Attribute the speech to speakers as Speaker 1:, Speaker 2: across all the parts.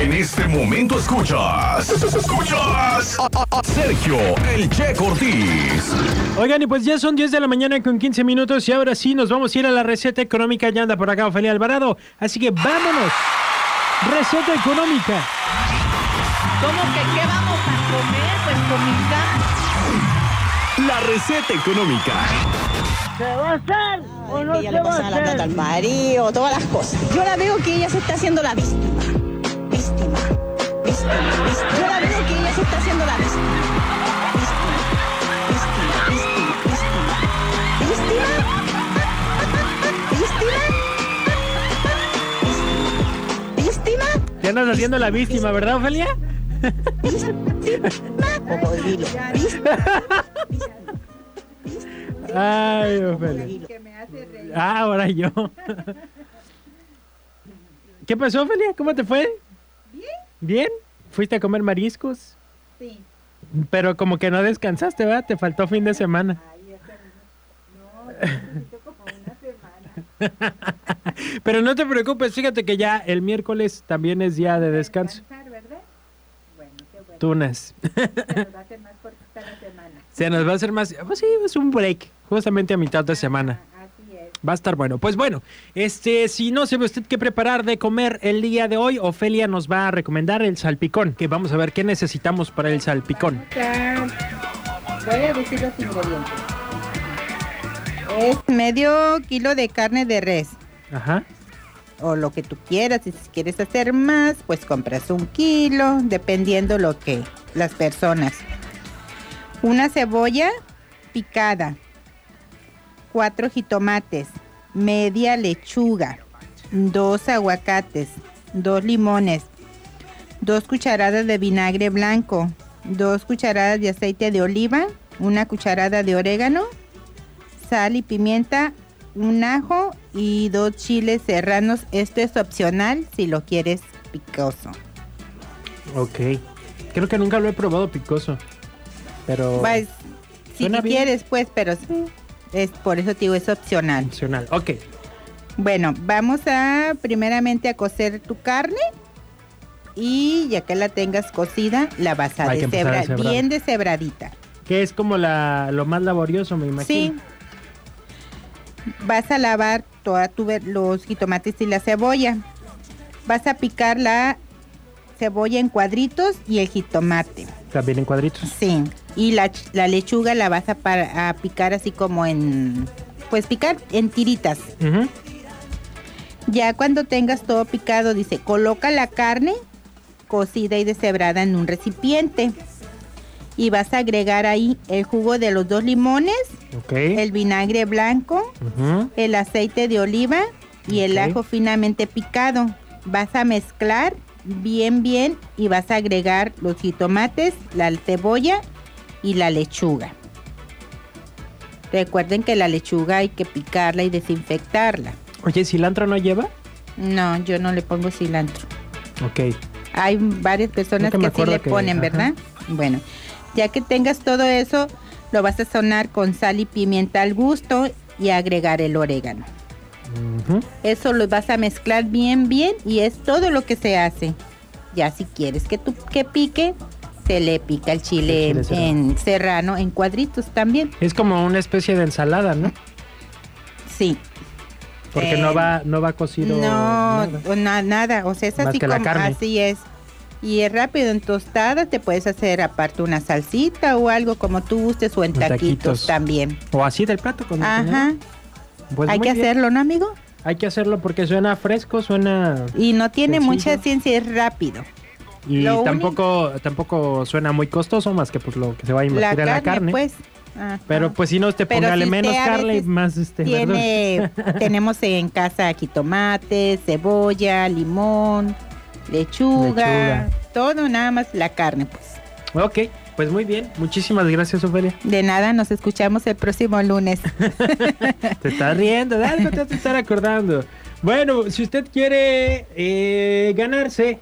Speaker 1: En este momento escuchas. Escuchas. a- a- a Sergio El Che Cortés.
Speaker 2: Oigan, y pues ya son 10 de la mañana con 15 minutos y ahora sí nos vamos a ir a la receta económica. Ya anda por acá Ofelia Alvarado. Así que vámonos. Receta económica.
Speaker 3: ¿Cómo que qué vamos a comer? Pues comida.
Speaker 1: La receta económica.
Speaker 4: ¿Se va a hacer o no
Speaker 3: ella
Speaker 4: se
Speaker 3: le
Speaker 4: va
Speaker 3: pasa
Speaker 4: a
Speaker 3: la plata
Speaker 4: hacer?
Speaker 3: al marido, todas las cosas. Yo la veo que ella se está haciendo la víctima. Víctima. Víctima. víctima. Yo la veo que ella se está haciendo la víctima. Víctima.
Speaker 2: Andas haciendo la víctima, ¿verdad, Ofelia? Ay, Ofelia. Ah, ahora yo. ¿Qué pasó, Ofelia? ¿Cómo te fue? Bien. ¿Bien? ¿Fuiste a comer mariscos?
Speaker 5: Sí.
Speaker 2: Pero como que no descansaste, ¿verdad? Te faltó fin de semana. Pero no te preocupes, fíjate que ya el miércoles también es día de descanso.
Speaker 5: Descansar, ¿verdad? Bueno, qué bueno.
Speaker 2: Tunas.
Speaker 5: Se nos va a hacer más cortita la semana.
Speaker 2: Se nos va a hacer más... Pues sí, es un break, justamente a mitad de semana. Va a estar bueno. Pues bueno, este, si no sabe usted qué preparar de comer el día de hoy, Ofelia nos va a recomendar el salpicón, que vamos a ver qué necesitamos para el salpicón.
Speaker 5: Voy a decir los ingredientes. Es medio kilo de carne de res.
Speaker 2: Ajá.
Speaker 5: O lo que tú quieras. Y si quieres hacer más, pues compras un kilo, dependiendo lo que las personas. Una cebolla picada. Cuatro jitomates. Media lechuga. Dos aguacates. Dos limones. Dos cucharadas de vinagre blanco. Dos cucharadas de aceite de oliva. Una cucharada de orégano. Sal y pimienta. Un ajo y dos chiles serranos. Esto es opcional si lo quieres picoso.
Speaker 2: Ok. Creo que nunca lo he probado picoso. Pero...
Speaker 5: Pues, si
Speaker 2: bien.
Speaker 5: quieres, pues, pero sí, es por eso te digo, es opcional.
Speaker 2: Opcional. Ok.
Speaker 5: Bueno, vamos a primeramente a cocer tu carne y ya que la tengas cocida, la vas a deshebrar, bien deshebradita.
Speaker 2: Que es como la, lo más laborioso, me imagino.
Speaker 5: Sí. Vas a lavar toda tu los jitomates y la cebolla. Vas a picar la cebolla en cuadritos y el jitomate.
Speaker 2: También en cuadritos.
Speaker 5: Sí. Y la, la lechuga la vas a, picar así como en... Pues picar en tiritas. Ya cuando tengas todo picado, dice, coloca la carne cocida y deshebrada en un recipiente. Y vas a agregar ahí el jugo de los dos limones, el vinagre blanco, el aceite de oliva y el ajo finamente picado. Vas a mezclar bien, bien y vas a agregar los jitomates, la cebolla y la lechuga. Recuerden que la lechuga hay que picarla y desinfectarla.
Speaker 2: Oye, ¿cilantro no lleva?
Speaker 5: No, yo no le pongo cilantro.
Speaker 2: Ok.
Speaker 5: Hay varias personas que sí le
Speaker 2: que-
Speaker 5: ponen,
Speaker 2: ajá.
Speaker 5: ¿verdad? Bueno, ya que tengas todo eso, lo vas a sonar con sal y pimienta al gusto y agregar el orégano. Eso lo vas a mezclar bien, bien y es todo lo que se hace. Ya si quieres que tú que pique, se le pica el chile,
Speaker 2: El chile
Speaker 5: en serrano, en cuadritos también.
Speaker 2: Es como una especie de ensalada, ¿no?
Speaker 5: Sí.
Speaker 2: Porque
Speaker 5: Eh,
Speaker 2: no va no va cocido
Speaker 5: No,
Speaker 2: nada.
Speaker 5: na- nada, o sea, es
Speaker 2: Más
Speaker 5: así
Speaker 2: que la
Speaker 5: como
Speaker 2: carne.
Speaker 5: así es. Y es rápido en tostada, te puedes hacer aparte una salsita o algo como tú gustes o en taquitos,
Speaker 2: taquitos.
Speaker 5: también.
Speaker 2: O así del plato con
Speaker 5: Ajá.
Speaker 2: Pues
Speaker 5: Hay que
Speaker 2: bien.
Speaker 5: hacerlo, ¿no, amigo?
Speaker 2: Hay que hacerlo porque suena fresco, suena
Speaker 5: Y no tiene
Speaker 2: Sencillo.
Speaker 5: mucha ciencia, es rápido.
Speaker 2: Y
Speaker 5: Lo
Speaker 2: tampoco tampoco suena muy costoso más que pues lo que se va a
Speaker 5: La
Speaker 2: invertir
Speaker 5: carne,
Speaker 2: en la carne.
Speaker 5: pues. ajá.
Speaker 2: Pero pues si no usted póngale
Speaker 5: si
Speaker 2: menos carne y más este
Speaker 5: Tiene, tenemos en casa aquí tomate, cebolla, limón, lechuga,
Speaker 2: Lechuga.
Speaker 5: todo, nada más la carne, pues.
Speaker 2: Ok, pues muy bien. Muchísimas gracias, Ofelia.
Speaker 5: De nada, nos escuchamos el próximo lunes.
Speaker 2: Te estás riendo, de algo te vas a estar acordando. Bueno, si usted quiere eh, ganarse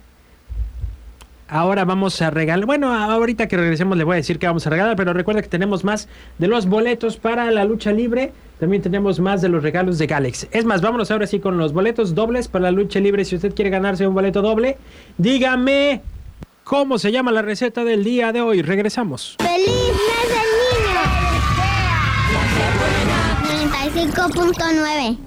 Speaker 2: Ahora vamos a regalar. Bueno, ahorita que regresemos le voy a decir que vamos a regalar, pero recuerda que tenemos más de los boletos para la lucha libre. También tenemos más de los regalos de Galex. Es más, vámonos ahora sí con los boletos dobles para la lucha libre. Si usted quiere ganarse un boleto doble, dígame cómo se llama la receta del día de hoy. Regresamos.
Speaker 6: ¡Feliz mes del niño! 95.9